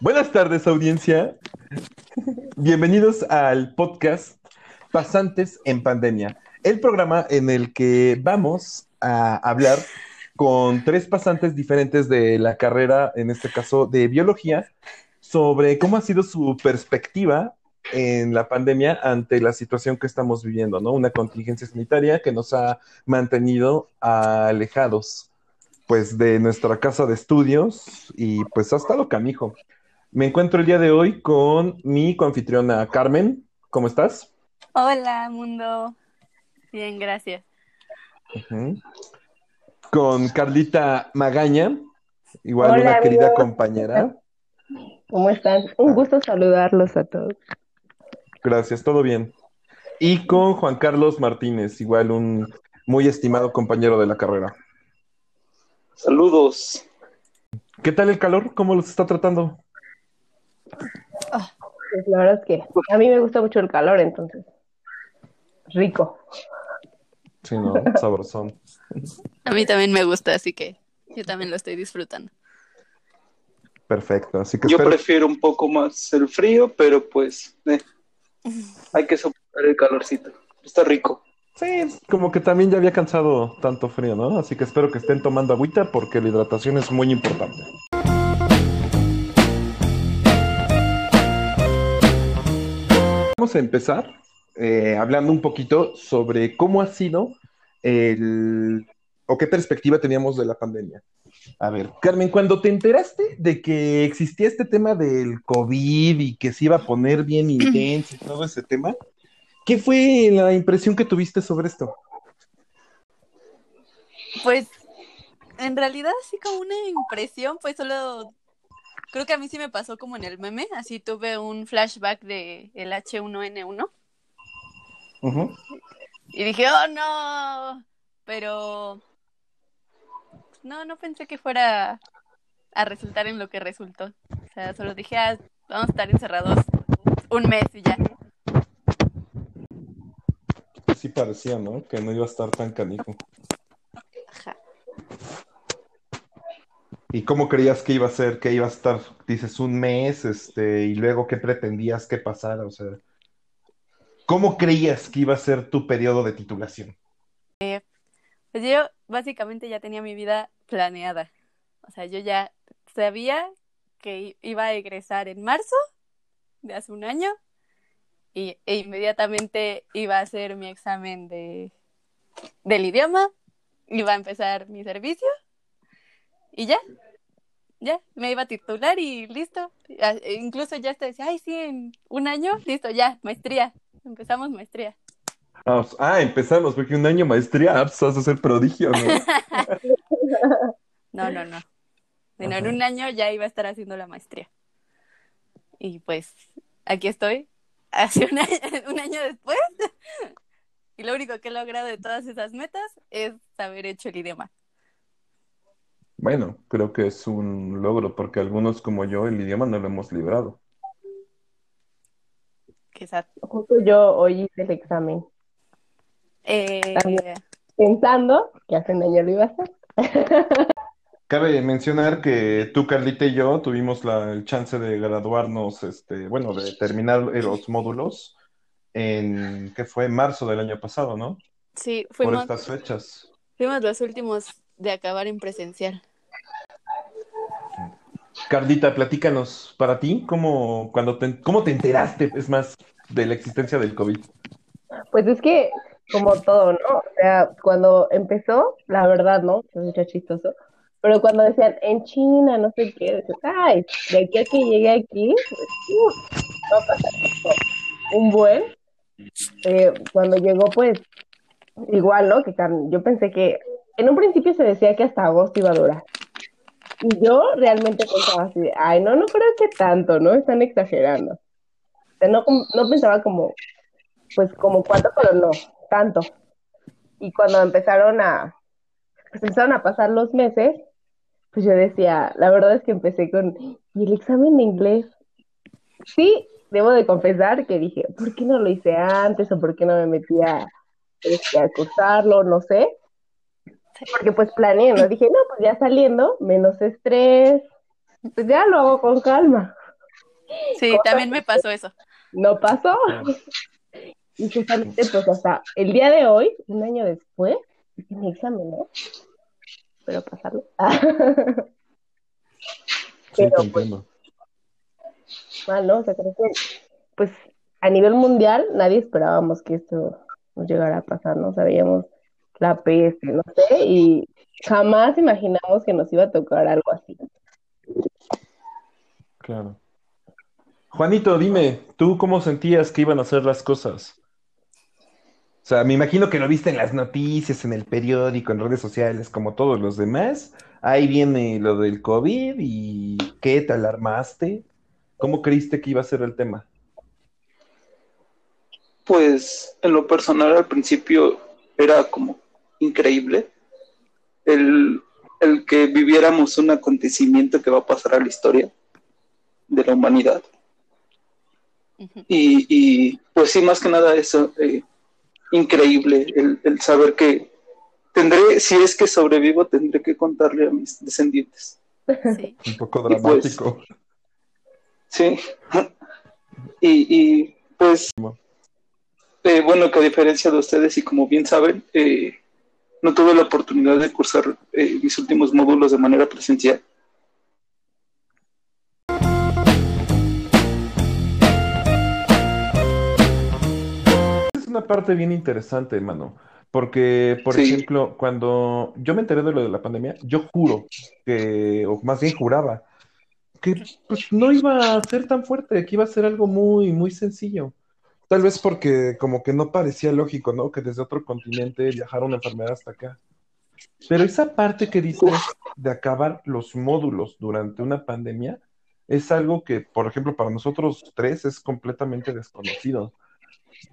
Buenas tardes, audiencia. Bienvenidos al podcast Pasantes en Pandemia, el programa en el que vamos a hablar con tres pasantes diferentes de la carrera, en este caso de biología, sobre cómo ha sido su perspectiva en la pandemia ante la situación que estamos viviendo, ¿no? Una contingencia sanitaria que nos ha mantenido alejados, pues, de nuestra casa de estudios y pues hasta lo canijo. Me encuentro el día de hoy con mi coanfitriona Carmen. ¿Cómo estás? Hola, mundo. Bien, gracias. Con Carlita Magaña, igual una querida compañera. ¿Cómo están? Un gusto saludarlos a todos. Gracias, todo bien. Y con Juan Carlos Martínez, igual un muy estimado compañero de la carrera. Saludos. ¿Qué tal el calor? ¿Cómo los está tratando? Ah, pues la verdad es que a mí me gusta mucho el calor, entonces. Rico. Sí, ¿no? Sabrosón. A mí también me gusta, así que yo también lo estoy disfrutando. Perfecto, así que yo prefiero un poco más el frío, pero pues eh, hay que soportar el calorcito. Está rico. Sí, como que también ya había cansado tanto frío, ¿no? Así que espero que estén tomando agüita porque la hidratación es muy importante. Vamos a empezar eh, hablando un poquito sobre cómo ha sido el o qué perspectiva teníamos de la pandemia. A ver, Carmen, cuando te enteraste de que existía este tema del COVID y que se iba a poner bien intenso y todo ese tema, ¿qué fue la impresión que tuviste sobre esto? Pues, en realidad, sí, como una impresión, pues solo creo que a mí sí me pasó como en el meme, así tuve un flashback de el H1N1. Y dije, oh no, pero no, no pensé que fuera a resultar en lo que resultó. O sea, solo dije, ah, vamos a estar encerrados un mes y ya. Sí parecía, ¿no? Que no iba a estar tan canijo. Ajá. ¿Y cómo creías que iba a ser, que iba a estar, dices, un mes, este, y luego qué pretendías que pasara? O sea, ¿cómo creías que iba a ser tu periodo de titulación? Eh, pues yo básicamente ya tenía mi vida planeada. O sea, yo ya sabía que iba a egresar en marzo de hace un año y, e inmediatamente iba a hacer mi examen de, del idioma, iba a empezar mi servicio y ya, ya, me iba a titular y listo. E incluso ya te decía, ay, sí, en un año, listo, ya, maestría. Empezamos maestría. Ah, ah empezamos, porque un año maestría, ah, pues vas a ser prodigio, ¿no? no, no, no. Bueno, en un año ya iba a estar haciendo la maestría. Y pues, aquí estoy, hace un año, un año después. Y lo único que he logrado de todas esas metas es haber hecho el idioma. Bueno, creo que es un logro porque algunos como yo el idioma no lo hemos librado. Quizás. Justo yo hoy hice el examen. Eh... Pensando que hace un año lo iba a hacer. Cabe mencionar que tú, Carlita y yo tuvimos la, el chance de graduarnos, este, bueno, de terminar los módulos en, ¿qué fue? Marzo del año pasado, ¿no? Sí, fuimos. Por estas fechas. Fuimos los últimos de acabar en presencial. Carlita, platícanos, para ti, ¿cómo, cuando te, ¿cómo te enteraste, es más, de la existencia del COVID? Pues es que, como todo, ¿no? O sea, cuando empezó, la verdad, ¿no? Es mucho chistoso. Pero cuando decían en China, no sé qué, decían, ay, de aquí a que llegue aquí, pues, pasar un buen. Eh, cuando llegó, pues, igual, ¿no? Que yo pensé que, en un principio se decía que hasta agosto iba a durar. Y yo realmente pensaba así, ay, no, no creo que tanto, ¿no? Están exagerando. O sea, no, no pensaba como, pues como cuánto, pero no, tanto. Y cuando empezaron a, pues empezaron a pasar los meses, pues yo decía, la verdad es que empecé con, ¿y el examen de inglés? Sí, debo de confesar que dije, ¿por qué no lo hice antes o por qué no me metía este, a cursarlo? No sé. Porque pues planeé, ¿no? Dije, no, pues ya saliendo, menos estrés, pues ya lo hago con calma. Sí, también me pasó eso. no pasó. Y justamente, pues hasta el día de hoy, un año después, hice mi examen, ¿no? Pero pasarlo. Sí, Pero, entiendo. mal, ¿no? O sea, creo que, pues, a nivel mundial, nadie esperábamos que esto nos llegara a pasar, ¿no? Sabíamos la peste, no sé, y jamás imaginamos que nos iba a tocar algo así. Claro. Juanito, dime, ¿tú cómo sentías que iban a ser las cosas? O sea, me imagino que lo viste en las noticias, en el periódico, en redes sociales, como todos los demás. Ahí viene lo del COVID y ¿qué? ¿Te alarmaste? ¿Cómo creíste que iba a ser el tema? Pues en lo personal al principio era como increíble el, el que viviéramos un acontecimiento que va a pasar a la historia de la humanidad. Y, y, pues sí, más que nada eso, eh, increíble el, el saber que tendré, si es que sobrevivo, tendré que contarle a mis descendientes. Sí. Un poco Y pues- dramático. Sí. Y, y, pues, eh, bueno, que a diferencia de ustedes, y como bien saben, eh, no tuve la oportunidad de cursar eh, mis últimos módulos de manera presencial. Es una parte bien interesante, mano, porque, por Sí. ejemplo, cuando yo me enteré de lo de la pandemia, yo juro que, o más bien juraba, que pues no iba a ser tan fuerte, que iba a ser algo muy, muy sencillo. Tal vez porque como que no parecía lógico, ¿no? Que desde otro continente viajara una enfermedad hasta acá. Pero esa parte que dices de acabar los módulos durante una pandemia es algo que, por ejemplo, para nosotros tres es completamente desconocido.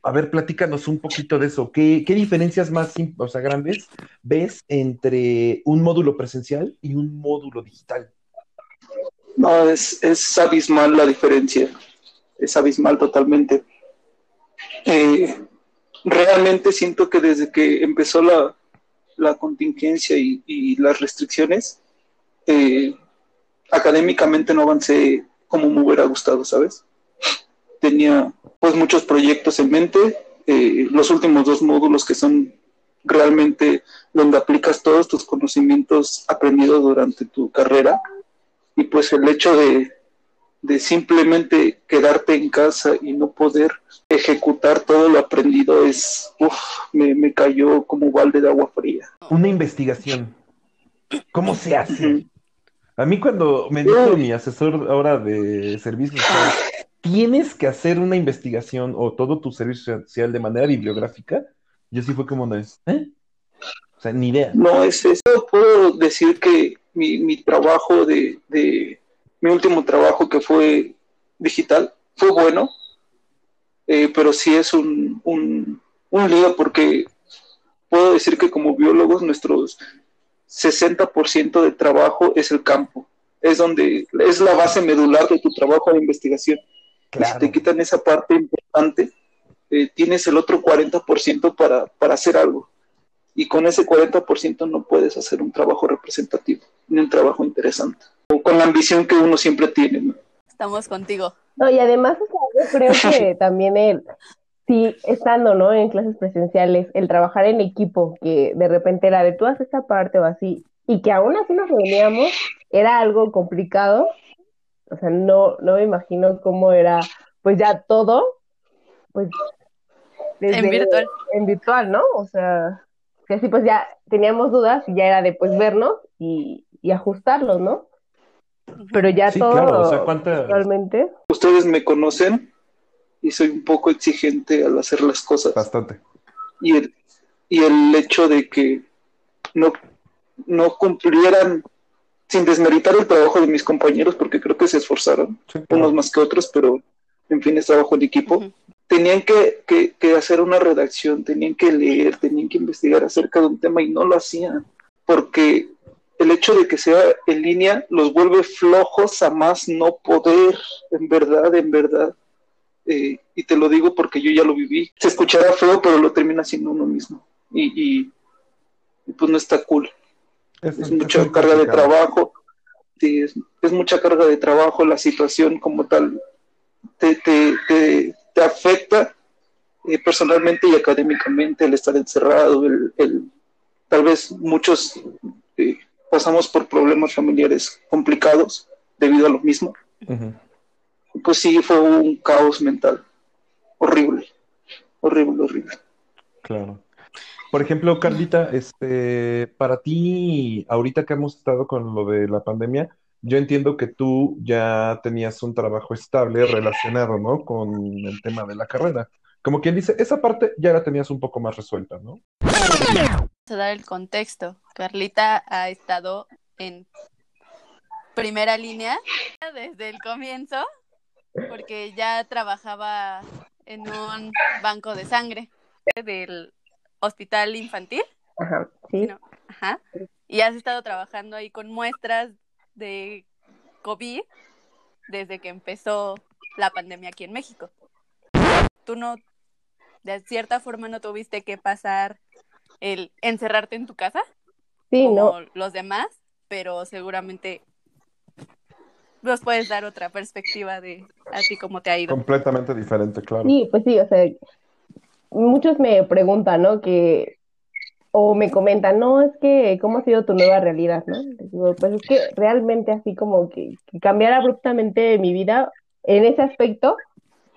A ver, platícanos un poquito de eso. ¿Qué, qué diferencias más, o sea, grandes ves entre un módulo presencial y un módulo digital? No, es, es abismal la diferencia. Es abismal totalmente. Eh, realmente siento que desde que empezó la, la contingencia y, y las restricciones, eh, académicamente no avancé como me hubiera gustado, ¿sabes? Tenía pues muchos proyectos en mente, eh, los últimos dos módulos que son realmente donde aplicas todos tus conocimientos aprendidos durante tu carrera y pues el hecho de, de simplemente quedarte en casa y no poder ejecutar todo lo aprendido es, uf, me, me cayó como balde de agua fría. Una investigación. ¿Cómo se hace? A mí cuando me dijo mi asesor ahora de servicio social, tienes que hacer una investigación o todo tu servicio social de manera bibliográfica, yo sí fue como de, ¿eh? O sea, ni idea. No es eso. Puedo decir que mi, mi trabajo de, de, mi último trabajo que fue digital fue bueno, eh, pero sí es un, un, un lío porque puedo decir que como biólogos nuestros 60% de trabajo es el campo, es donde es la base medular de tu trabajo de investigación. Si te quitan esa parte importante, eh, tienes el otro 40% para, para hacer algo. Y con ese 40% no puedes hacer un trabajo representativo, ni un trabajo interesante. O con la ambición que uno siempre tiene. ¿no? Estamos contigo. No, y además, o sea, yo creo que también el, sí, estando, ¿no? En clases presenciales, el trabajar en equipo, que de repente era de tú haces esta parte o así, y que aún así nos reuníamos, era algo complicado. O sea, no, no me imagino cómo era, pues ya todo, pues En virtual. en virtual, ¿no? O sea, que así pues ya teníamos dudas y ya era de pues vernos y, y ajustarlos, ¿no? Pero ya Sí, todo claro, o sea, ¿cuántas- virtualmente. Ustedes me conocen y soy un poco exigente al hacer las cosas. Bastante. y el, y el hecho de que no, no cumplieran, sin desmeritar el trabajo de mis compañeros, porque creo que se esforzaron, Sí, claro. unos más que otros, pero en fin, es trabajo en equipo. Tenían que, que, que hacer una redacción, tenían que leer, tenían que investigar acerca de un tema y no lo hacían, porque el hecho de que sea en línea los vuelve flojos a más no poder, en verdad, en verdad. Eh, y te lo digo porque yo ya lo viví. Se escuchará feo, pero lo termina siendo uno mismo. Y, y- y pues no está cool. Es, mucha carga de trabajo. Sí, es, es mucha carga de trabajo. La situación como tal te, te, te, te afecta eh, personalmente y académicamente el estar encerrado, el, el tal vez muchos eh, pasamos por problemas familiares complicados debido a lo mismo. Pues sí, fue un caos mental horrible, horrible, horrible. Claro. Por ejemplo, Carlita, este, para ti, ahorita que hemos estado con lo de la pandemia, yo entiendo que tú ya tenías un trabajo estable relacionado, ¿no? Con el tema de la carrera. Como quien dice, esa parte ya la tenías un poco más resuelta, ¿no? Vamos a dar el contexto. Carlita ha estado en primera línea desde el comienzo, porque ya trabajaba en un banco de sangre del hospital infantil. Ajá, sí. No, Ajá. Y has estado trabajando ahí con muestras de COVID desde que empezó la pandemia aquí en México. Tú no, de cierta forma, no tuviste que pasar el encerrarte en tu casa Sí, como no, los demás, pero seguramente nos puedes dar otra perspectiva de así cómo te ha ido. Completamente diferente, claro. Sí, pues sí, o sea, muchos me preguntan, ¿no? Que, o me comentan, no, es que, ¿cómo ha sido tu nueva realidad, no? Digo, pues es que realmente así como que, cambiar abruptamente mi vida en ese aspecto,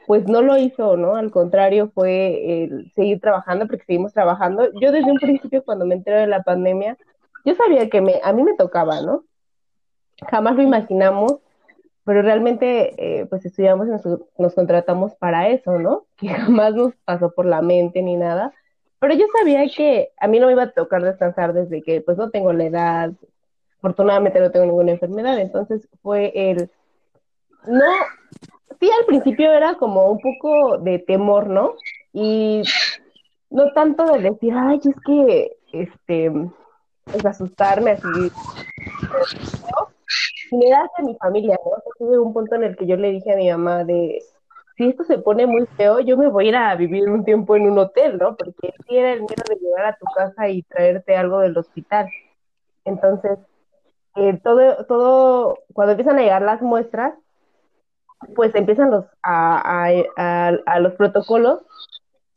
pues no lo hizo, ¿no? Al contrario, fue seguir trabajando, porque seguimos trabajando. Yo desde un principio, cuando me enteré de la pandemia, yo sabía que me, a mí me tocaba, ¿no? Jamás lo imaginamos, pero realmente, eh, pues estudiamos y nos contratamos para eso, ¿no? Que jamás nos pasó por la mente ni nada. Pero yo sabía que a mí no me iba a tocar descansar desde que, pues, no tengo la edad, afortunadamente no tengo ninguna enfermedad, entonces fue el, no, sí al principio era como un poco de temor, ¿no? Y no tanto de decir, ay, es que, este, pues asustarme así, y me da hacia mi familia, ¿no? Tuve un punto en el que yo le dije a mi mamá de, si esto se pone muy feo, yo me voy a ir a vivir un tiempo en un hotel, ¿no? Porque sí era el miedo de llegar a tu casa y traerte algo del hospital. Entonces, eh, todo, todo, cuando empiezan a llegar las muestras, pues empiezan los, a, a, a, los protocolos,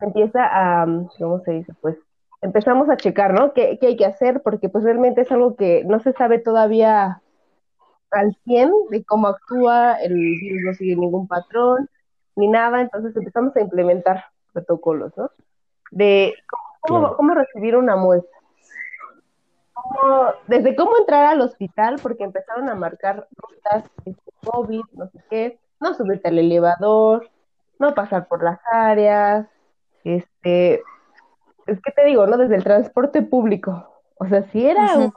empieza a, ¿cómo se dice? Pues empezamos a checar, ¿no? ¿Qué, qué hay que hacer? Porque pues realmente es algo que no se sabe todavía al 100 de cómo actúa, el virus no sigue ningún patrón, ni nada, entonces empezamos a implementar protocolos, ¿no? De cómo, Claro. cómo recibir una muestra. Cómo- desde cómo entrar al hospital, porque empezaron a marcar rutas este, COVID, no sé qué, no subirte al elevador, no pasar por las áreas, este, es que te digo, ¿no? Desde el transporte público. O sea, si era un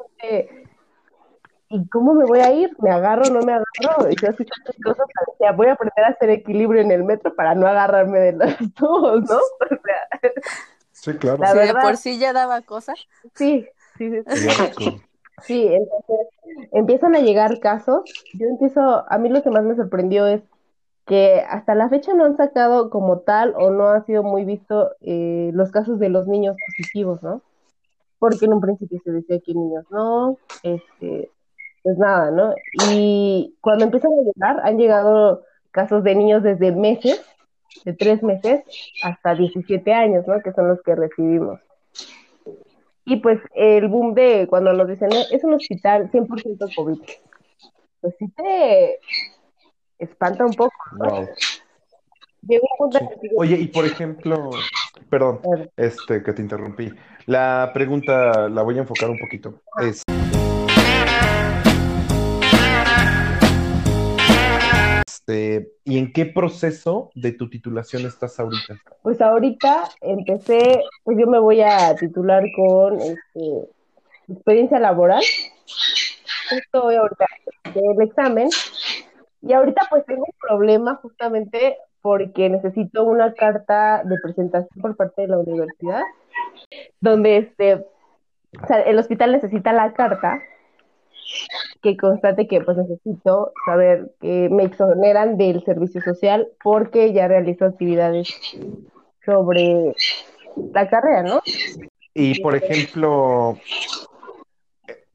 ¿y cómo me voy a ir? ¿Me agarro o no me agarro? Y yo así tan chistosa, decía, voy a aprender a hacer equilibrio en el metro para no agarrarme de los tubos, ¿no? O sea, Sí, claro. La de verdad- por sí ya daba cosas. sí, sí, sí, sí. Sí, entonces empiezan a llegar casos. Yo empiezo, a mí lo que más me sorprendió es que hasta la fecha no han sacado como tal o no ha sido muy visto eh, los casos de los niños positivos, ¿no? Porque en un principio se decía que niños no, este, pues nada, ¿no? Y cuando empiezan a llegar, han llegado casos de niños desde meses, de tres meses hasta 17 años, ¿no? Que son los que recibimos. Y pues el boom de cuando nos dicen, "Eh, es un hospital 100% COVID, pues sí te espanta un poco. ¿no? Wow. Yo- Oye, y por ejemplo, perdón, este, que te interrumpí. La pregunta la voy a enfocar un poquito. Es, este, ¿y en qué proceso de tu titulación estás ahorita? Pues ahorita empecé, pues yo me voy a titular con este, experiencia laboral. Justo voy ahorita el examen. Y ahorita pues tengo un problema justamente porque necesito una carta de presentación por parte de la universidad, donde este, el hospital necesita la carta que constate que pues necesito saber que me exoneran del servicio social porque ya realizo actividades sobre la carrera, ¿no? Y por ejemplo,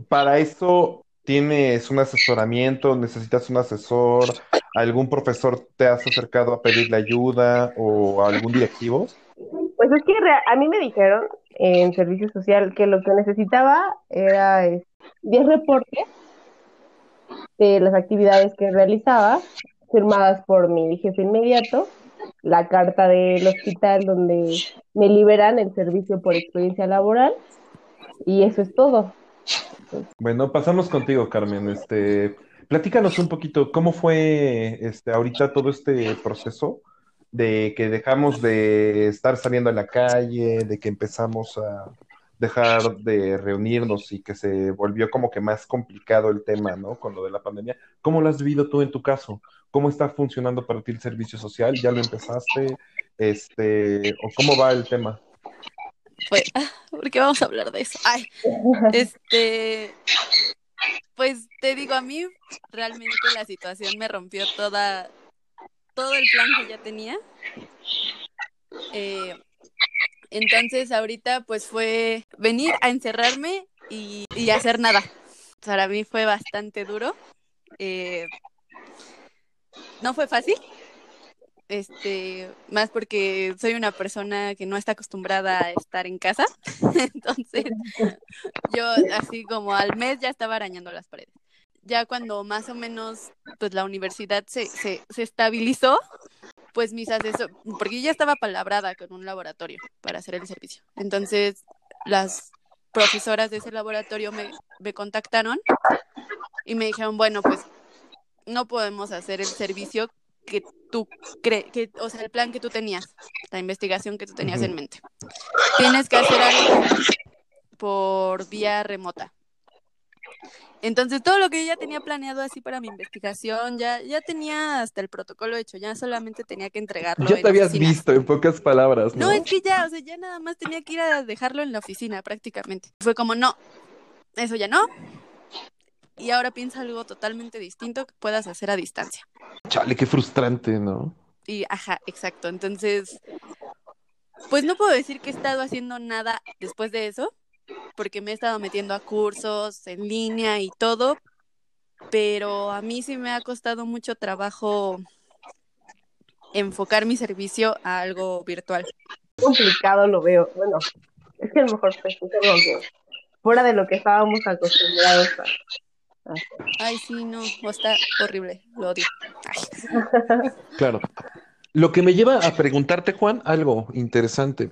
para eso tienes un asesoramiento, necesitas un asesor ¿Algún profesor te has acercado a pedirle ayuda o a algún directivo? Pues es que a mí me dijeron en servicio social que lo que necesitaba era 10 reportes de las actividades que realizaba, firmadas por mi jefe inmediato, la carta del hospital donde me liberan el servicio por experiencia laboral y eso es todo. Bueno, pasamos contigo, Carmen. Este, platícanos un poquito cómo fue este ahorita todo este proceso de que dejamos de estar saliendo a la calle, de que empezamos a dejar de reunirnos y que se volvió como que más complicado el tema, ¿no? Con lo de la pandemia. ¿Cómo lo has vivido tú en tu caso? ¿Cómo está funcionando para ti el servicio social? ¿Ya lo empezaste? Este, ¿o cómo va el tema? Pues, ¿por qué vamos a hablar de eso? Ay, este, pues te digo, a mí realmente la situación me rompió toda, todo el plan que ya tenía. Eh, entonces ahorita pues fue venir a encerrarme y, hacer nada. Para mí fue bastante duro. Eh, no fue fácil, este, más porque soy una persona que no está acostumbrada a estar en casa, entonces yo así como al mes ya estaba arañando las paredes. Ya cuando más o menos pues la universidad se, se, se estabilizó, pues mis asesores, porque yo ya estaba palabrada con un laboratorio para hacer el servicio. Entonces las profesoras de ese laboratorio me, me contactaron y me dijeron, bueno, pues no podemos hacer el servicio que tú crees, que, o sea, el plan que tú tenías, la investigación que tú tenías en mente. Tienes que hacer algo por vía remota. Entonces, todo lo que yo ya tenía planeado así para mi investigación, ya, ya tenía hasta el protocolo hecho, ya solamente tenía que entregarlo. Ya te habías visto, en pocas palabras, ¿no? No, es que ya, o sea, ya nada más tenía que ir a dejarlo en la oficina prácticamente. Fue como, no, eso ya no, y ahora piensa algo totalmente distinto que puedas hacer a distancia. Chale, qué frustrante, ¿no? Y, ajá, exacto. Entonces, pues no puedo decir que he estado haciendo nada después de eso, porque me he estado metiendo a cursos en línea y todo, pero a mí sí me ha costado mucho trabajo enfocar mi servicio a algo virtual. Complicado lo veo. Bueno, es que a lo mejor pues, fuera de lo que estábamos acostumbrados a Ay, sí, no, está horrible, lo odio. Claro. Lo que me lleva a preguntarte, Juan, algo interesante.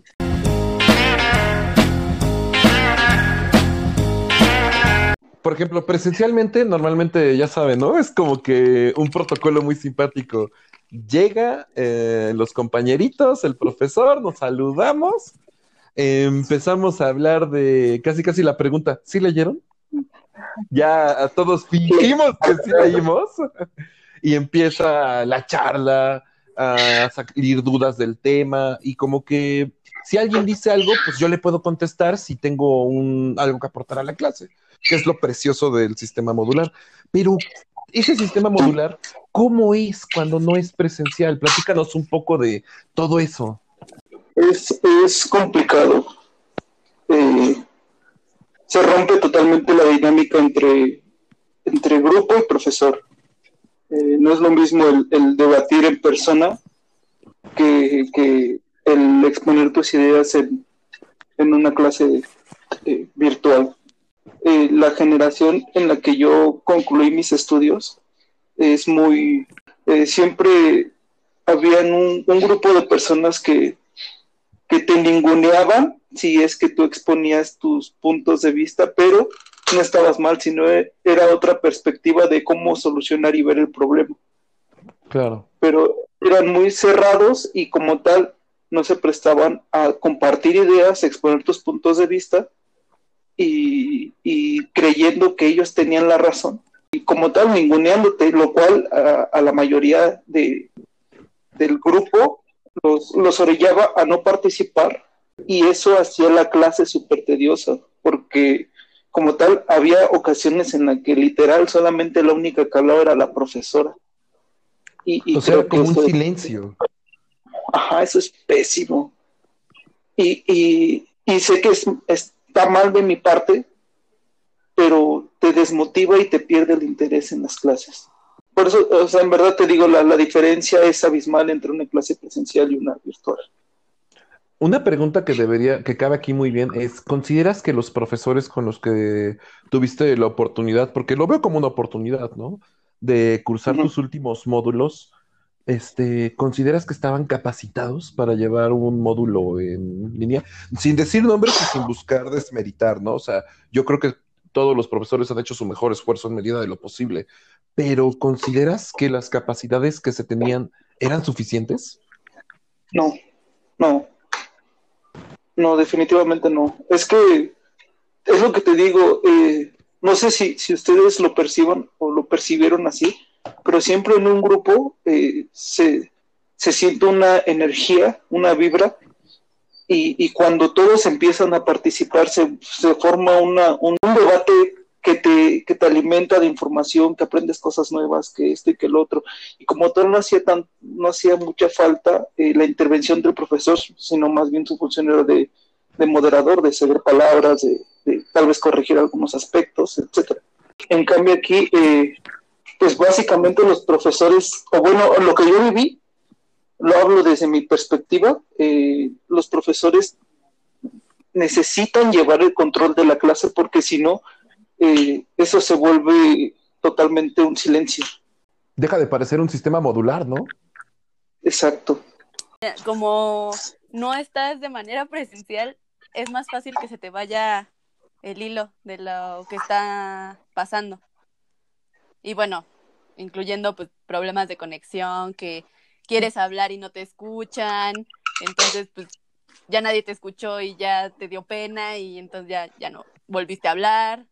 Por ejemplo, presencialmente, normalmente, ya saben, ¿no? Es como que un protocolo muy simpático. Llega eh, los compañeritos, el profesor, nos saludamos, empezamos a hablar de casi casi la pregunta, ¿sí leyeron? ya todos fingimos que sí leímos y empieza la charla a salir dudas del tema y como que si alguien dice algo, pues yo le puedo contestar si tengo un, algo que aportar a la clase, que es lo precioso del sistema modular. Pero ese sistema modular, ¿cómo es cuando no es presencial? Platícanos un poco de todo eso. Es, es complicado. Eh, se rompe totalmente la dinámica entre, entre grupo y profesor. Eh, no es lo mismo el, debatir en persona que, el exponer tus ideas en, una clase eh, virtual. Eh, la generación en la que yo concluí mis estudios es muy... siempre había un, un, grupo de personas que, que te ninguneaban si es que tú exponías tus puntos de vista, pero no estabas mal, sino era otra perspectiva de cómo solucionar y ver el problema. Claro. Pero eran muy cerrados y como tal no se prestaban a compartir ideas, exponer tus puntos de vista y, creyendo que ellos tenían la razón. Y como tal, ninguneándote, lo cual a, la mayoría de, del grupo los, los orillaba a no participar y eso hacía la clase súper tediosa, porque como tal había ocasiones en las que literal solamente la única que hablaba era la profesora. Y, o sea, como un silencio. Ajá, eso es pésimo. Y, y, sé que es, está mal de mi parte, pero te desmotiva y te pierde el interés en las clases. por eso, o sea, en verdad te digo, la, la diferencia es abismal entre una clase presencial y una virtual. Una pregunta que debería, que cabe aquí muy bien es, ¿consideras que los profesores con los que tuviste la oportunidad, porque lo veo como una oportunidad, ¿no? De cursar tus últimos módulos, este, ¿consideras que estaban capacitados para llevar un módulo en línea? Sin decir nombres y sin buscar desmeritar, ¿no? O sea, yo creo que todos los profesores han hecho su mejor esfuerzo en medida de lo posible, pero ¿consideras que las capacidades que se tenían eran suficientes? No, no, no, definitivamente no. Es que es lo que te digo, eh, no sé si, si ustedes lo perciban o lo percibieron así, pero siempre en un grupo eh, se, se siente una energía, una vibra, y, y cuando todos empiezan a participar se, se forma una, un, debate que te, que te alimenta de información, que aprendes cosas nuevas, que esto y que el otro. Y como tal no hacía, tan, no hacía mucha falta eh, la intervención del profesor, sino más bien su función era de, de moderador, de ceder palabras, de, de, tal vez corregir algunos aspectos, etcétera. En cambio aquí, eh, pues básicamente los profesores, o bueno, lo que yo viví, lo hablo desde mi perspectiva, eh, los profesores necesitan llevar el control de la clase porque si no, eh, eso se vuelve totalmente un silencio. Deja de parecer un sistema modular, ¿no? Exacto. Como no estás de manera presencial, es más fácil que se te vaya el hilo de lo que está pasando. Y bueno, incluyendo pues problemas de conexión, que quieres hablar y no te escuchan, entonces pues ya nadie te escuchó y ya te dio pena y entonces ya, ya no volviste a hablar,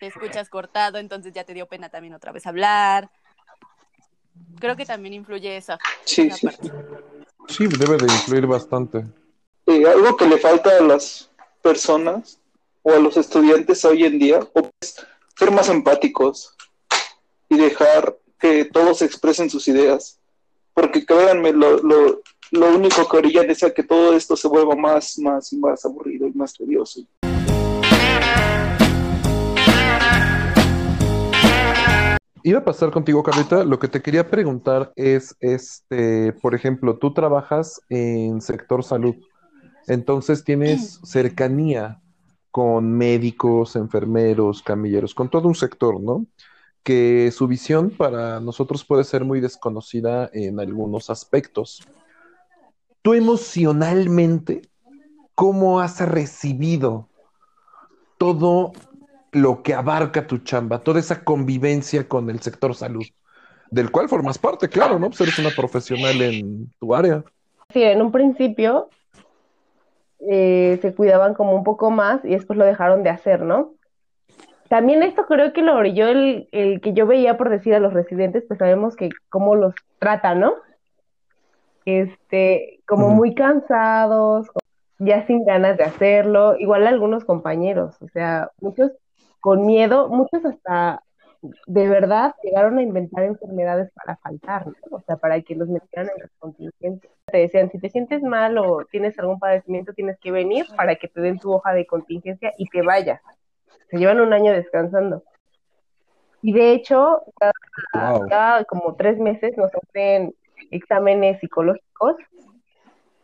te escuchas cortado, entonces ya te dio pena también otra vez hablar. Creo que también influye esa, Sí, esa sí. parte. Sí, debe de influir bastante. Eh, algo que le falta a las personas o a los estudiantes hoy en día es ser más empáticos y dejar que todos expresen sus ideas. Porque créanme, lo, lo, lo único que orillan es a que todo esto se vuelva más, más, más aburrido y más tedioso. Iba a pasar contigo, Carlita. Lo que te quería preguntar es, este, por ejemplo, tú trabajas en sector salud, entonces tienes cercanía con médicos, enfermeros, camilleros, con todo un sector, ¿no? Que su visión para nosotros puede ser muy desconocida en algunos aspectos. Tú emocionalmente, ¿cómo has recibido todo lo que abarca tu chamba, toda esa convivencia con el sector salud, del cual formas parte, claro, ¿no? Pues eres una profesional en tu área. Sí, en un principio eh, se cuidaban como un poco más y después lo dejaron de hacer, ¿no? También esto creo que lo orilló el, el que yo veía por decir a los residentes, pues sabemos que cómo los tratan, ¿no? Este, como muy cansados, ya sin ganas de hacerlo, igual algunos compañeros, o sea, muchos con miedo, muchos hasta de verdad llegaron a inventar enfermedades para faltar, ¿no? O sea, para que los metieran en las contingencias. Te decían, si te sientes mal o tienes algún padecimiento, tienes que venir para que te den tu hoja de contingencia y te vayas. Se llevan un año descansando. Y de hecho, cada, Wow. cada como tres meses nos hacen exámenes psicológicos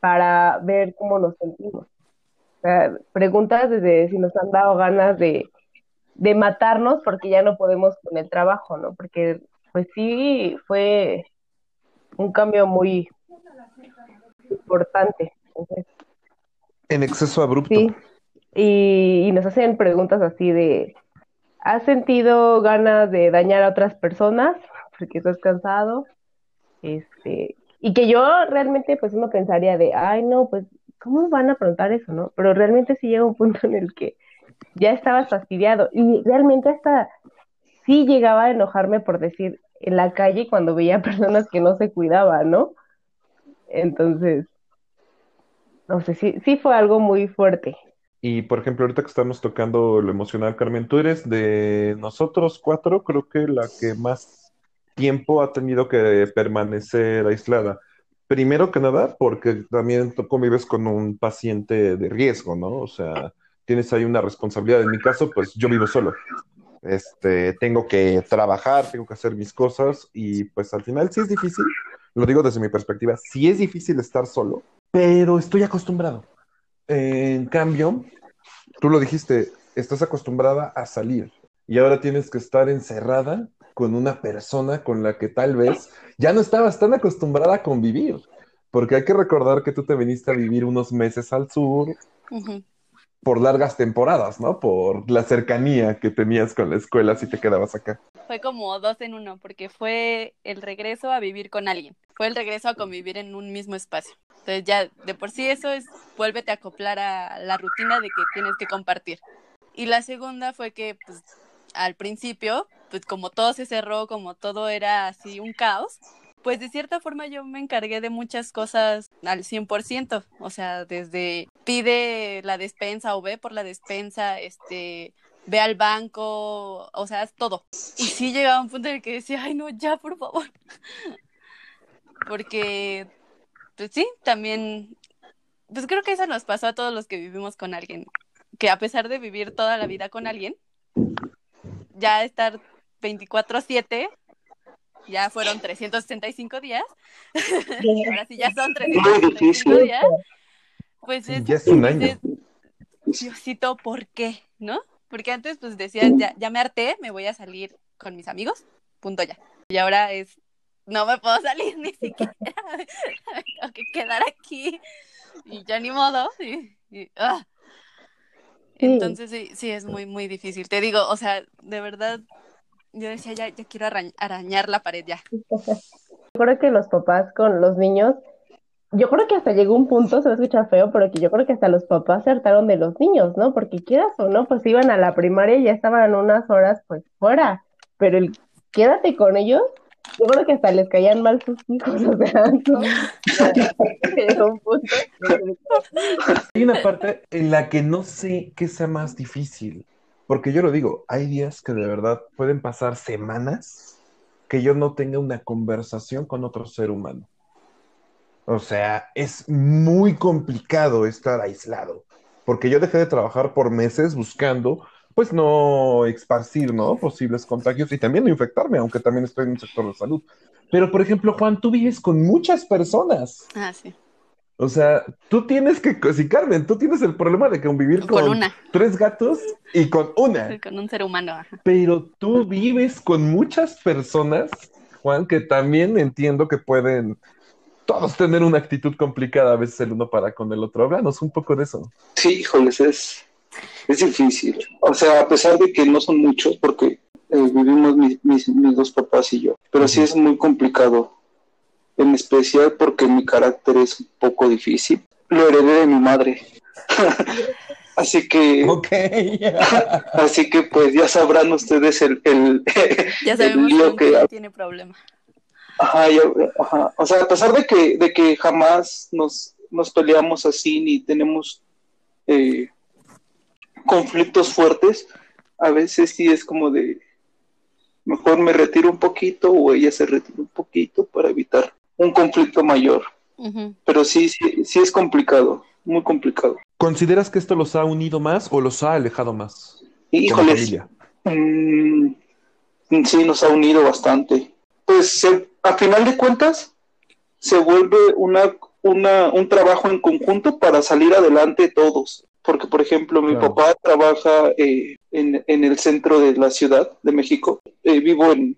para ver cómo nos sentimos. O sea, preguntas desde si nos han dado ganas de, de matarnos porque ya no podemos con el trabajo, ¿no? Porque pues sí fue un cambio muy importante. Entonces, En exceso abrupto. sí, y, y nos hacen preguntas así de, ¿has sentido ganas de dañar a otras personas porque estás cansado? Este, y que yo realmente pues uno pensaría de, ay no, pues ¿cómo van a preguntar eso, no? Pero realmente sí llega un punto en el que ya estabas fastidiado y realmente hasta sí llegaba a enojarme por decir en la calle cuando veía personas que no se cuidaban, ¿no? Entonces, no sé, sí, sí fue algo muy fuerte. Y por ejemplo, ahorita que estamos tocando lo emocional, Carmen, tú eres de nosotros cuatro, creo que la que más tiempo ha tenido que permanecer aislada. Primero que nada, porque también tú convives con un paciente de riesgo, ¿no? O sea, tienes ahí una responsabilidad. En mi caso, pues yo vivo solo. este, tengo que trabajar, tengo que hacer mis cosas y pues al final sí es difícil, lo digo desde mi perspectiva, sí es difícil estar solo, pero estoy acostumbrado. En cambio, tú lo dijiste, estás acostumbrada a salir y ahora tienes que estar encerrada con una persona con la que tal vez ya no estabas tan acostumbrada a convivir, porque hay que recordar que tú te viniste a vivir unos meses al sur. Por largas temporadas, ¿no? Por la cercanía que tenías con la escuela si te quedabas acá. Fue como dos en uno, porque fue el regreso a vivir con alguien, fue el regreso a convivir en un mismo espacio. Entonces ya de por sí eso es, vuélvete a acoplar a la rutina de que tienes que compartir. Y la segunda fue que pues al principio, pues como todo se cerró, como todo era así un caos, pues de cierta forma yo me encargué de muchas cosas al 100%, o sea, desde pide la despensa o ve por la despensa, este, ve al banco, o sea, haz todo. Y sí llegaba un punto en el que decía, ay no, ya, por favor. Porque, pues sí, también, pues creo que eso nos pasó a todos los que vivimos con alguien, que a pesar de vivir toda la vida con alguien, ya estar 24/7, ya fueron 365 días, ahora sí ya son Muy difícil. 365 días, pues es, Ya es un año. dices, Diosito, ¿por qué? ¿No? Porque antes pues decías, ya, ya me harté, me voy a salir con mis amigos, punto ya. Y ahora es, no me puedo salir ni siquiera, tengo que quedar aquí y ya ni modo. y- y, ah. Entonces sí, sí, es muy, muy difícil. Te digo, o sea, de verdad, yo decía, ya, ya quiero arañ- arañar la pared ya. Yo creo que los papás con los niños, yo creo que hasta llegó un punto, se va a escuchar feo, pero que yo creo que hasta los papás se hartaron de los niños, ¿no? Porque quieras o no, pues iban a la primaria y ya estaban unas horas pues fuera, pero el quédate con ellos, yo creo que hasta les caían mal sus hijos, o sea, ¿no? Llegó un punto. Hay una parte en la que no sé qué sea más difícil, porque yo lo digo, hay días que de verdad pueden pasar semanas que yo no tenga una conversación con otro ser humano. O sea, es muy complicado estar aislado, porque yo dejé de trabajar por meses buscando, pues no esparcir, ¿no? Posibles contagios y también no infectarme, aunque también estoy en un sector de salud. Pero, por ejemplo, Juan, tú vives con muchas personas. Ah, sí. O sea, tú tienes que, si Carmen, tú tienes el problema de convivir Con con una, tres gatos y con una, con un ser humano. ajá. pero tú vives con muchas personas, Juan, que también entiendo que pueden todos tener una actitud complicada a veces el uno para con el otro. Háblanos un poco de eso. Sí, híjoles, es, es difícil. O sea, a pesar de que no son muchos, porque eh, vivimos mis, mis, mis dos papás y yo, pero sí es muy complicado. En especial porque mi carácter es un poco difícil. Lo heredé de mi madre. así que, Ok. así que pues ya sabrán ustedes el, el, Ya el sabemos lío con quién que tiene problema. Ajá, yo- ajá. O sea, a pesar de que, de que jamás nos, nos peleamos así ni tenemos eh, conflictos fuertes, a veces sí es como de mejor me retiro un poquito o ella se retira un poquito para evitar un conflicto mayor. Pero sí, sí, sí es complicado, muy complicado. ¿Consideras que esto los ha unido más o los ha alejado más híjoles? Mm, sí, nos ha unido bastante. Pues se- a final de cuentas se vuelve una, una, un trabajo en conjunto para salir adelante todos. Porque, por ejemplo, mi Claro. papá trabaja eh, en, en el centro de la Ciudad de México. Eh, vivo en,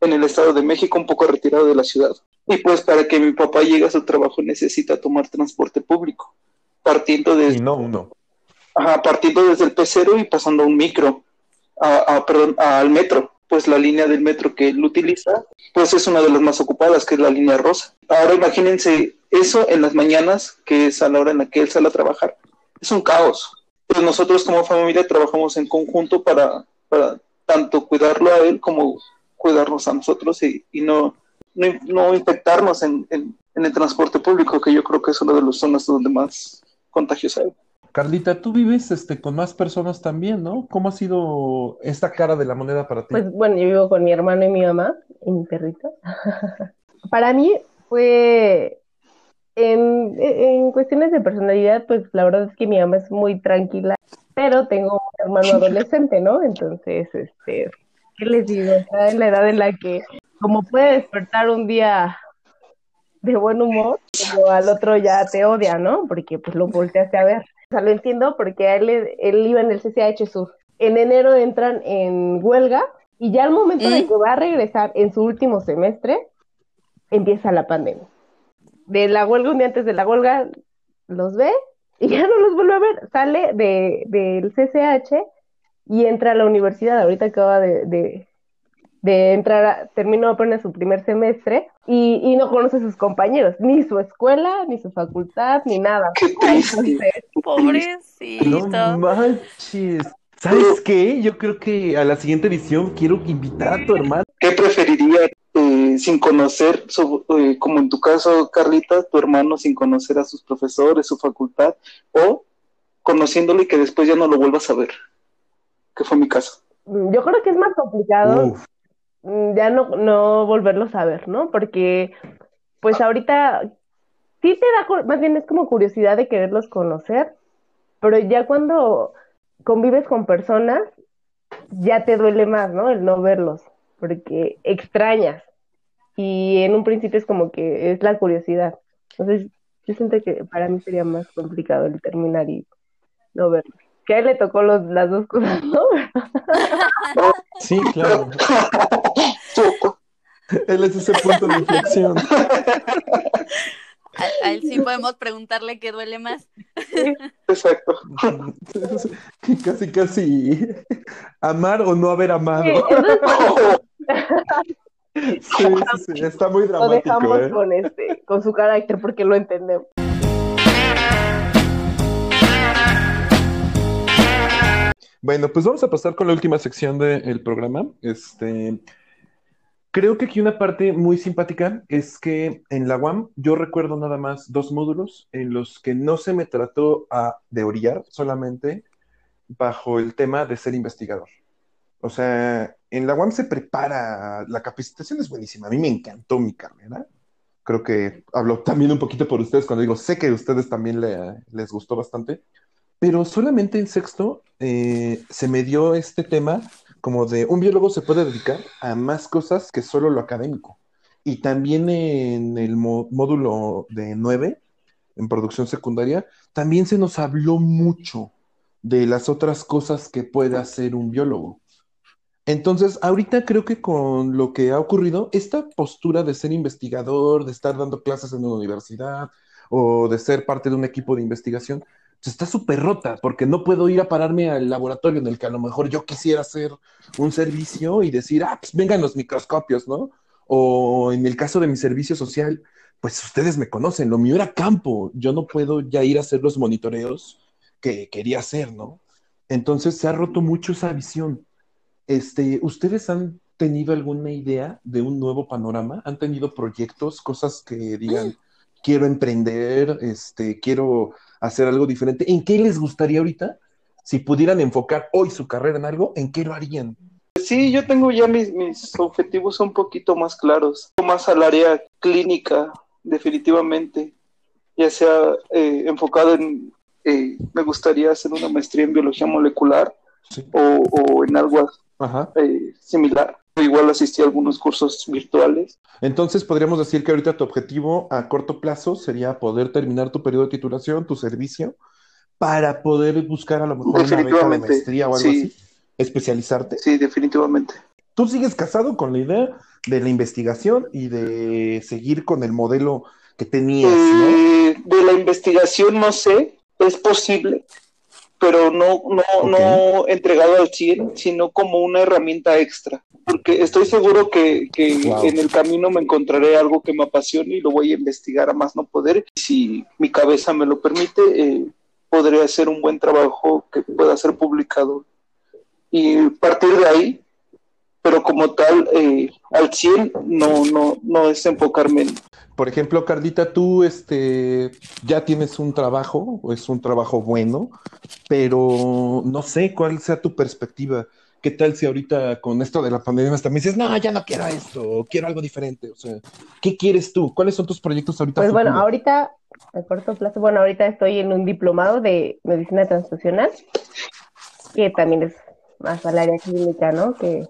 en el Estado de México, un poco retirado de la ciudad. Y pues para que mi papá llegue a su trabajo necesita tomar transporte público, partiendo de, Y no uno. Ajá, partiendo desde el pecero y pasando a un micro, a, a- perdón, al metro. Pues la línea del metro que él utiliza, pues es una de las más ocupadas, que es la línea rosa. Ahora imagínense eso en las mañanas, que es a la hora en la que él sale a trabajar. Es un caos. Pues nosotros como familia trabajamos en conjunto para, para tanto cuidarlo a él como cuidarnos a nosotros y, y no, no, no infectarnos en, en, en el transporte público, que yo creo que es una de las zonas donde más contagios hay. Carlita, tú vives este, con más personas también, ¿no? ¿Cómo ha sido esta cara de la moneda para ti? Pues bueno, yo vivo con mi hermano y mi mamá y mi perrito. Para mí fue, en, en cuestiones de personalidad, pues la verdad es que mi mamá es muy tranquila, pero tengo hermano adolescente, ¿no? Entonces, este, ¿qué les digo? Está en la edad en la que, como puede despertar un día de buen humor, como al otro ya te odia, ¿no? Porque pues lo volteaste a ver. O sea, lo entiendo porque él, él iba en el CCH Sur. En enero entran en huelga y ya al momento de que va a regresar en su último semestre, empieza la pandemia. De la huelga, un día antes de la huelga, los ve y ya no los vuelve a ver. Sale de, del CCH y entra a la universidad. Ahorita acaba de, de, entrar, a, terminó apenas su primer semestre y, y, no conoce a sus compañeros, ni su escuela, ni su facultad, ni nada. Pobrecito. No manches. ¿Sabes qué? Yo creo que a la siguiente edición quiero invitar a tu hermano. ¿Qué preferiría eh, sin conocer, eh, como en tu caso, Carlita, tu hermano sin conocer a sus profesores, su facultad, o conociéndolo y que después ya no lo vuelvas a ver? Que fue mi caso. Yo creo que es más complicado mm, ya no, no volverlos a ver, ¿no? Porque, pues ahorita sí te da, más bien es como curiosidad de quererlos conocer, pero ya cuando convives con personas, ya te duele más, ¿no? El no verlos, porque extrañas. Y en un principio es como que es la curiosidad. Entonces, yo siento que para mí sería más complicado el terminar y no verlos. Que a él le tocó los, las dos cosas, ¿no? Sí, claro. él es ese punto de inflexión. A, él sí podemos preguntarle qué duele más. Exacto. Casi, casi amar o no haber amado. Sí, sí, sí, está muy dramático. Lo dejamos ¿eh? con este, con su carácter porque lo entendemos. Bueno, pues vamos a pasar con la última sección del programa. Este, Creo que aquí una parte muy simpática es que en la UAM yo recuerdo nada más dos módulos en los que no se me trató a, de orillar solamente bajo el tema de ser investigador. O sea, en la UAM se prepara, la capacitación es buenísima, a mí me encantó mi carrera. Creo que hablo también un poquito por ustedes cuando digo, sé que a ustedes también les gustó bastante, pero solamente en sexto eh, se me dio este tema como de un biólogo se puede dedicar a más cosas que solo lo académico. Y también en el módulo de 9, en producción secundaria, también se nos habló mucho de las otras cosas que puede hacer un biólogo. Entonces, ahorita creo que con lo que ha ocurrido, esta postura de ser investigador, de estar dando clases en una universidad o de ser parte de un equipo de investigación, está súper rota, porque no puedo ir a pararme al laboratorio en el que a lo mejor yo quisiera hacer un servicio y decir, ah, pues vengan los microscopios, ¿no? O en el caso de mi servicio social, pues ustedes me conocen, lo mío era campo, yo no puedo ya ir a hacer los monitoreos que quería hacer, ¿no? Entonces se ha roto mucho esa visión. Este, ¿ustedes han tenido alguna idea de un nuevo panorama? ¿Han tenido proyectos, cosas que digan, mm. quiero emprender, este, quiero hacer algo diferente. ¿En qué les gustaría ahorita? Si pudieran enfocar hoy su carrera en algo, ¿en qué lo harían? Sí, yo tengo ya mis, mis objetivos un poquito más claros, más al área clínica, definitivamente, ya sea eh, enfocado en, eh, me gustaría hacer una maestría en biología molecular o, en algo eh, similar igual asistí a algunos cursos virtuales. Entonces, podríamos decir que ahorita tu objetivo a corto plazo sería poder terminar tu periodo de titulación, tu servicio, para poder buscar a lo mejor una beca de maestría o algo así, especializarte. Sí, definitivamente. ¿Tú sigues casado con la idea de la investigación y de seguir con el modelo que tenías? Eh, de la investigación no sé, es posible, pero no, no, no entregado al 100, sino como una herramienta extra porque estoy seguro que, en el camino me encontraré algo que me apasione y lo voy a investigar a más no poder. Si mi cabeza me lo permite, eh, podré hacer un buen trabajo que pueda ser publicado. Y partir de ahí, pero como tal, eh, al 100 no, no, no es enfocarme en... Por ejemplo, Cardita, tú este, ya tienes un trabajo, es un trabajo bueno, pero no sé cuál sea tu perspectiva ¿qué tal si ahorita con esto de la pandemia también dices, no, ya no quiero esto, quiero algo diferente? O sea, ¿qué quieres tú? ¿Cuáles son tus proyectos ahorita? Pues bueno, ahorita, a corto plazo, bueno, ahorita estoy en un diplomado de medicina transfusional que también es más al área clínica, ¿no? Que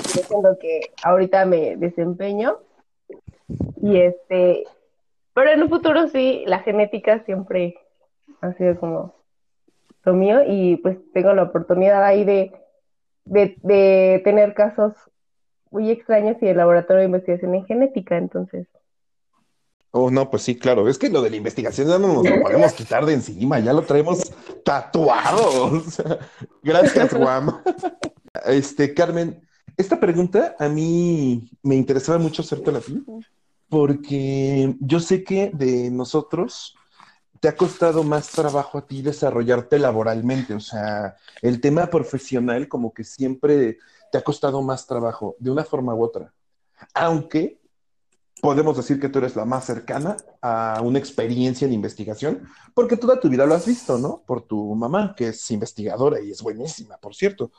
es en lo que ahorita me desempeño. Y este, pero en un futuro sí, la genética siempre ha sido como lo mío y pues tengo la oportunidad ahí de, de, de tener casos muy extraños y el laboratorio de investigación en genética, entonces. Oh, no, pues sí, claro. Es que lo de la investigación ya no nos lo podemos quitar de encima, ya lo traemos tatuado. gracias, Juan. Este, Carmen, esta pregunta a mí me interesaba mucho hacerte a ti, porque yo sé que de nosotros te ha costado más trabajo a ti desarrollarte laboralmente, o sea, el tema profesional como que siempre te ha costado más trabajo, de una forma u otra. Aunque podemos decir que tú eres la más cercana a una experiencia en investigación, porque toda tu vida lo has visto, ¿no? Por tu mamá, que es investigadora y es buenísima, por cierto.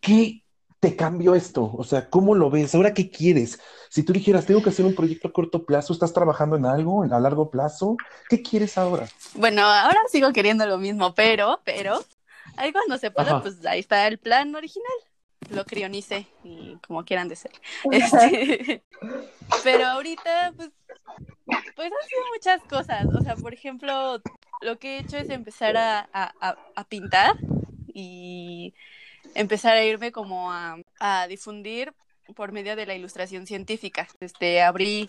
¿Qué te cambió esto? O sea, ¿cómo lo ves? ¿Ahora qué quieres? Si tú dijeras, tengo que hacer un proyecto a corto plazo, ¿estás trabajando en algo a largo plazo? ¿Qué quieres ahora? Bueno, ahora sigo queriendo lo mismo, pero, pero, ahí cuando se pueda, pues ahí está el plan original lo crionice y como quieran de ser. Este, pero ahorita, pues, pues han sido muchas cosas. O sea, por ejemplo, lo que he hecho es empezar a, a, pintar y empezar a irme como a, a, difundir por medio de la ilustración científica. Este, abrí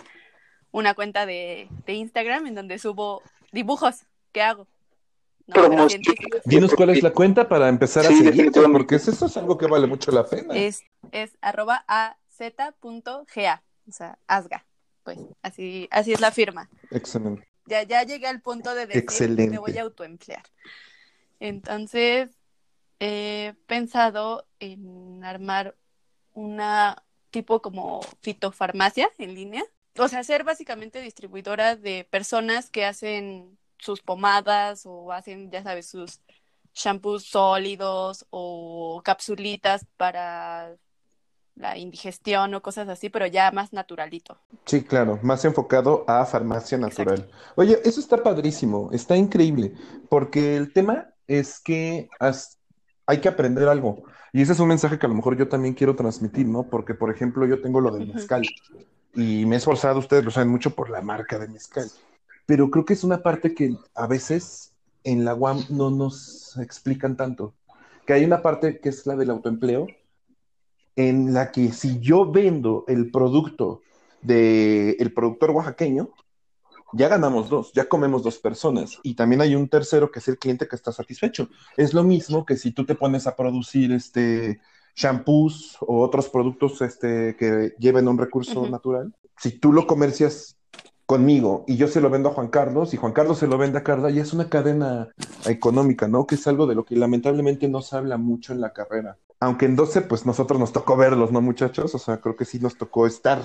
una cuenta de, de Instagram en donde subo dibujos que hago Dinos cuál es la cuenta para empezar a seguir, porque eso es algo que vale mucho la pena. Es, es arroba az.ga, o sea, asga, pues, así, así es la firma. Excelente. Ya, ya llegué al punto de decir que me voy a autoemplear. Entonces, he pensado en armar una tipo como fitofarmacia en línea. O sea, ser básicamente distribuidora de personas que hacen sus pomadas o hacen, ya sabes, sus shampoos sólidos o capsulitas para la indigestión o cosas así, pero ya más naturalito. Sí, claro, más enfocado a farmacia natural. Oye, eso está padrísimo, está increíble, porque el tema es que hay que aprender algo. Y ese es un mensaje que a lo mejor yo también quiero transmitir, ¿no? Porque, por ejemplo, yo tengo lo del mezcal y me he esforzado, ustedes lo saben mucho, por la marca de mezcal pero creo que es una parte que a veces en la UAM no nos explican tanto, que hay una parte que es la del autoempleo, en la que si yo vendo el producto del productor oaxaqueño, ya ganamos dos, ya comemos dos personas y también hay un tercero que es el cliente que está satisfecho. Es lo mismo que si tú te pones a producir este shampoos o otros productos este, que lleven un recurso natural, si tú lo comercias conmigo y yo se lo vendo a Juan Carlos y Juan Carlos se lo vende a Carla y es una cadena económica, ¿no? Que es algo de lo que lamentablemente no se habla mucho en la carrera. Aunque en 12, pues nosotros nos tocó verlos, ¿no, muchachos? O sea, creo que sí nos tocó estar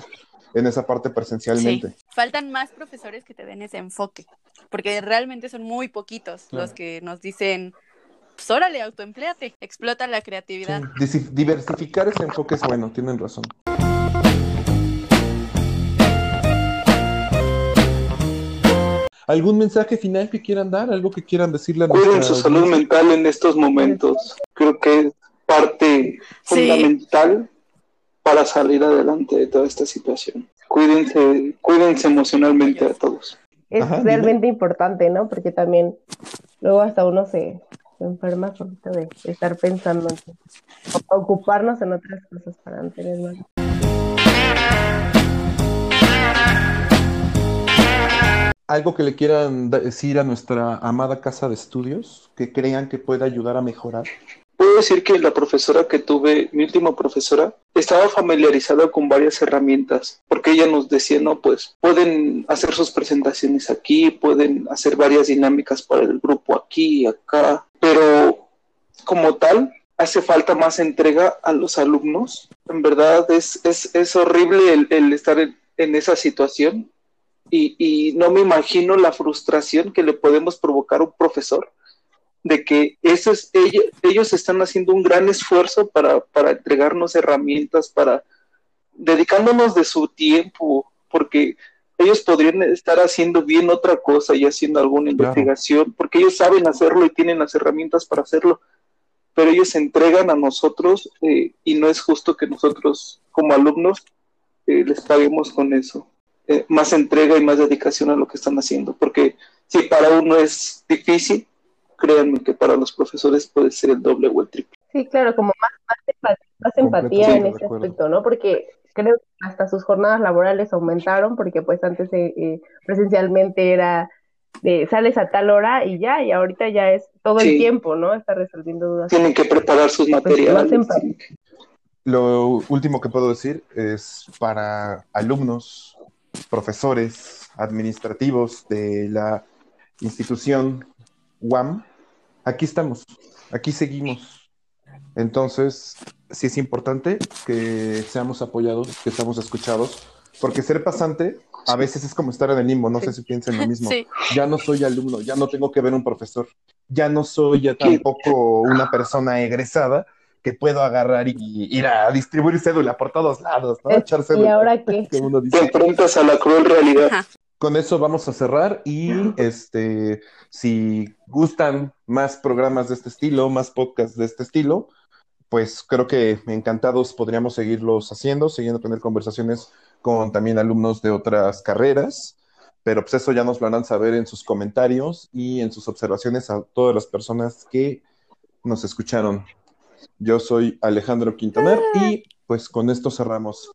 en esa parte presencialmente. Sí. Faltan más profesores que te den ese enfoque, porque realmente son muy poquitos los que nos dicen, pues órale, autoempléate, explota la creatividad. Diversificar ese enfoque es bueno, tienen razón. ¿Algún mensaje final que quieran dar? ¿Algo que quieran decirle a Cuiden su salud mental en estos momentos. Creo que es parte fundamental para salir adelante de toda esta situación. Cuídense, cuídense emocionalmente a todos. Es realmente importante, ¿no? Porque también luego hasta uno se, enferma de estar pensando en ocuparnos en otras cosas para no tener más. algo que le quieran decir a nuestra amada casa de estudios que crean que pueda ayudar a mejorar? Decir que la profesora que tuve, mi última profesora, estaba familiarizada con varias herramientas, porque ella nos decía, no, pues pueden hacer sus presentaciones aquí, pueden hacer varias dinámicas para el grupo aquí y acá, pero como tal, hace falta más entrega a los alumnos. En verdad es, es, es horrible el, el estar en, en esa situación y, no me imagino la frustración que le podemos provocar a un profesor de que ellos, ellos están haciendo un gran esfuerzo para, entregarnos herramientas, para dedicándonos de su tiempo, porque ellos podrían estar haciendo bien otra cosa y haciendo alguna investigación, porque ellos saben hacerlo y tienen las herramientas para hacerlo, pero ellos se entregan a nosotros eh, y no es justo que nosotros como alumnos eh, les paguemos con eso. Eh, más entrega y más dedicación a lo que están haciendo, porque si para uno es difícil, créanme que para los profesores puede ser el doble o el triple. Sí, claro, como más, más empatía, más empatía en ese aspecto, ¿no? Porque creo que hasta sus jornadas laborales aumentaron, porque pues antes presencialmente era de sales a tal hora y ya, y ahorita ya es todo el tiempo, ¿no? Está resolviendo dudas. Tienen que preparar sus pues, materiales. Lo último que puedo decir es para alumnos, profesores, administrativos de la institución UAM, aquí estamos, aquí seguimos. Entonces, sí es importante que seamos apoyados, que seamos escuchados, porque ser pasante a veces es como estar en el limbo, no sé si piensan lo mismo. Ya no soy alumno, ya no tengo que ver un profesor, ya no soy ya tampoco una persona egresada que puedo agarrar y ir a distribuir cédula por todos lados, ¿no? Echar ¿Y ahora qué? Te enfrentas a la cruel realidad. Con eso vamos a cerrar y este, si gustan más programas de este estilo, más podcasts de este estilo, pues creo que encantados podríamos seguirlos haciendo, siguiendo tener conversaciones con también alumnos de otras carreras, pero pues eso ya nos lo harán saber en sus comentarios y en sus observaciones a todas las personas que nos escucharon. Yo soy Alejandro Quintanar y pues con esto cerramos.